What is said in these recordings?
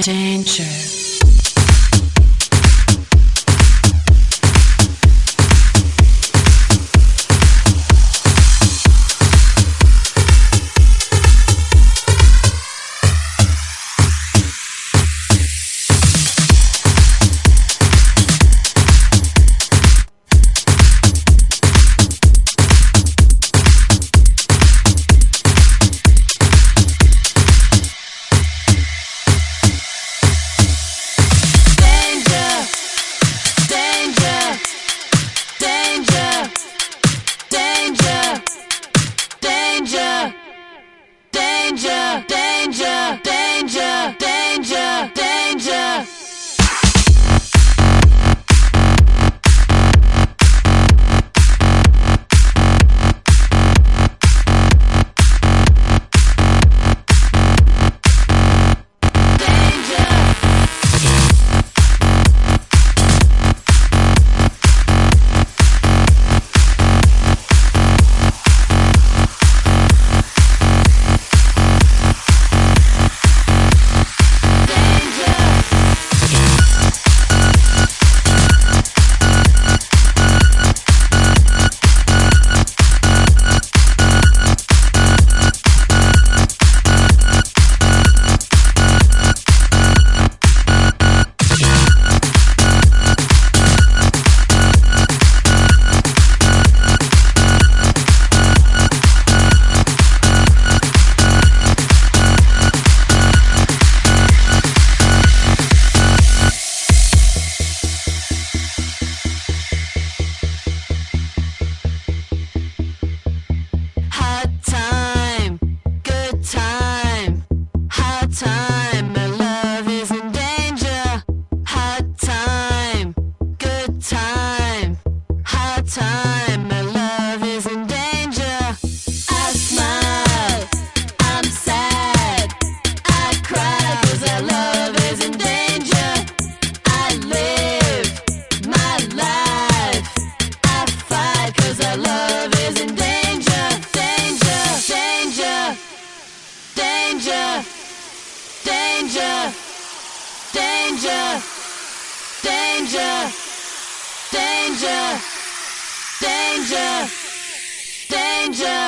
Danger. danger, danger, danger, danger, danger.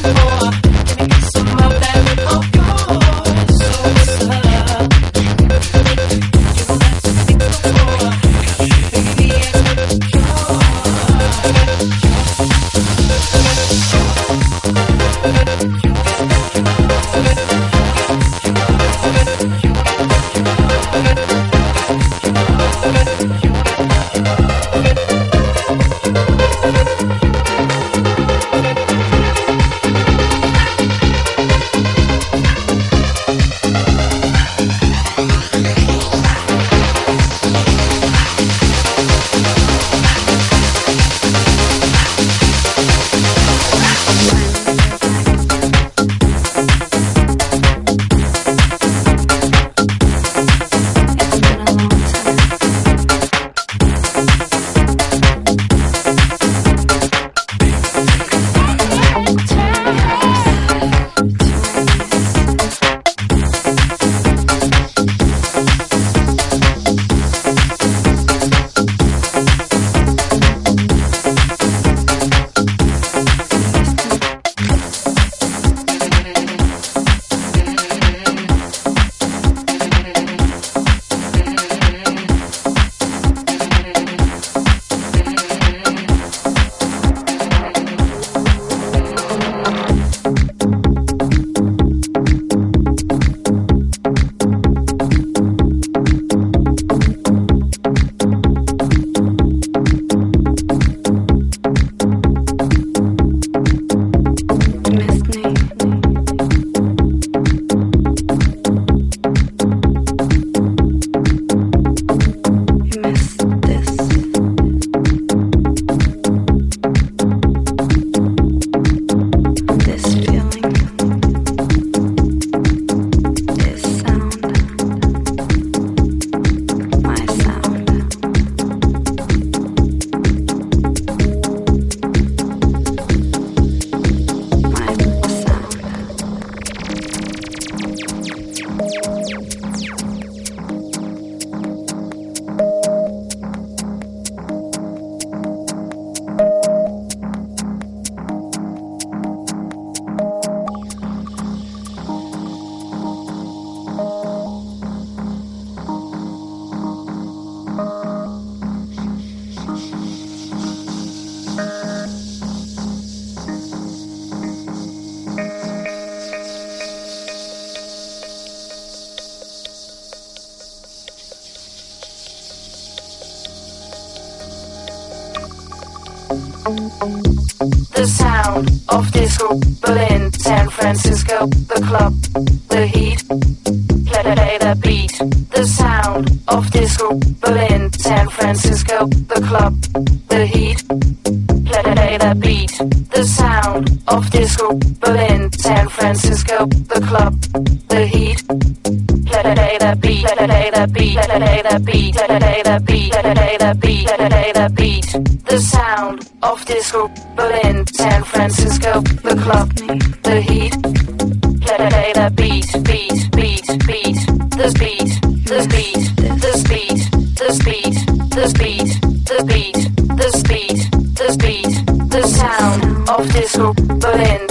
looking for.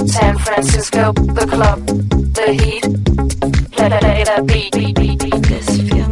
San Francisco, the club, the heat. Play that beat. This feeling.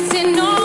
dancing on.